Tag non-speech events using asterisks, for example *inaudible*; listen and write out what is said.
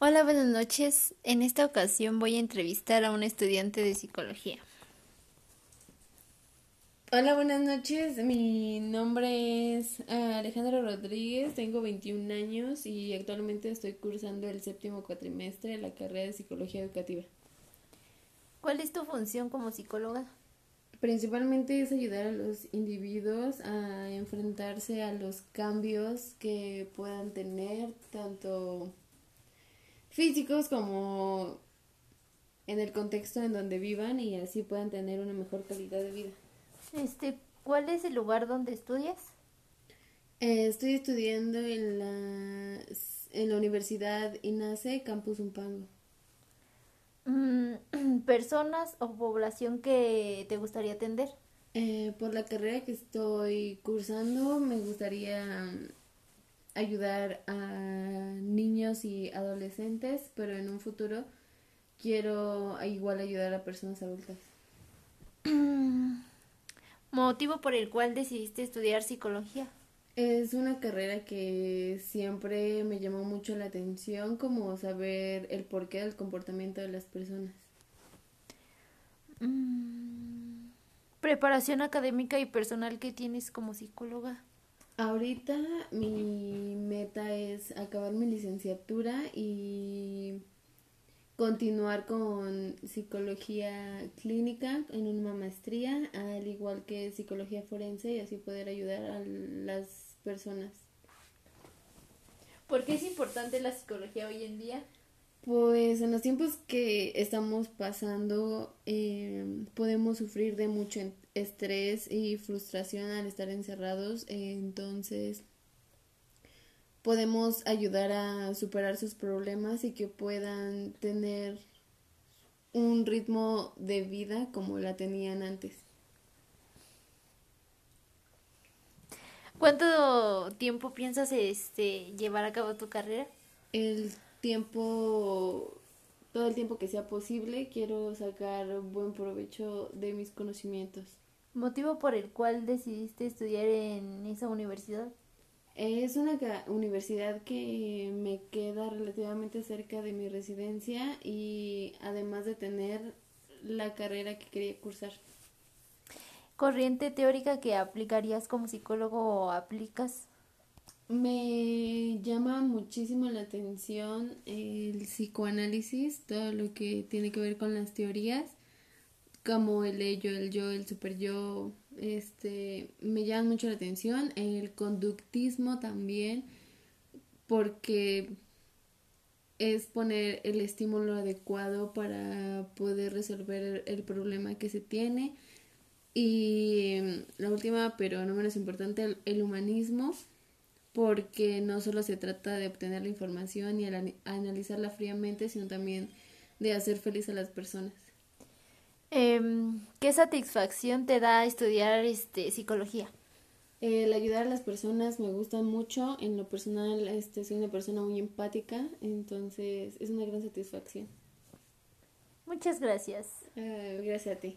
Hola, buenas noches. En esta ocasión voy a entrevistar a un estudiante de psicología. Hola, buenas noches. Mi nombre es ah, Alejandra Rodríguez, tengo 21 años y actualmente estoy cursando el séptimo cuatrimestre de la carrera de psicología educativa. ¿Cuál es tu función como psicóloga? Principalmente es ayudar a los individuos a enfrentarse a los cambios que puedan tener, tanto físicos como en el contexto en donde vivan y así puedan tener una mejor calidad de vida. Este, ¿cuál es el lugar donde estudias? Eh, estoy estudiando en la, en la Universidad INACE, Campus Umpango. Mm, *clears throat* ¿Personas o población que te gustaría atender? Eh, por la carrera que estoy cursando, me gustaría ayudar a niños y adolescentes, pero en un futuro quiero igual ayudar a personas adultas. *clears throat* ¿Motivo por el cual decidiste estudiar psicología? Es una carrera que siempre me llamó mucho la atención, como saber el porqué del comportamiento de las personas. Mm, preparación académica y personal que tienes como psicóloga. Ahorita mi meta es acabar mi licenciatura y continuar con psicología clínica en una maestría, al igual que psicología forense y así poder ayudar a las personas. ¿Por qué es importante la psicología hoy en día? Pues en los tiempos que estamos pasando eh, podemos sufrir de mucho estrés y frustración al estar encerrados, entonces podemos ayudar a superar sus problemas y que puedan tener un ritmo de vida como la tenían antes. ¿Cuánto tiempo piensas este llevar a cabo tu carrera? El tiempo todo el tiempo que sea posible, quiero sacar buen provecho de mis conocimientos. ¿Motivo por el cual decidiste estudiar en esa universidad? Es una universidad que me queda relativamente cerca de mi residencia y además de tener la carrera que quería cursar. ¿Corriente teórica que aplicarías como psicólogo o aplicas? Me llama muchísimo la atención el psicoanálisis, todo lo que tiene que ver con las teorías, como el ello, el yo, el super yo, este, me llama mucho la atención, el conductismo también, porque es poner el estímulo adecuado para poder resolver el problema que se tiene. Y la última, pero no menos importante, el, humanismo, porque no solo se trata de obtener la información y analizarla fríamente, sino también de hacer feliz a las personas. Em, ¿Qué satisfacción te da estudiar este, psicología? El ayudar a las personas me gusta mucho. En lo personal, este, soy una persona muy empática, entonces es una gran satisfacción. Muchas gracias. Ah, gracias a ti.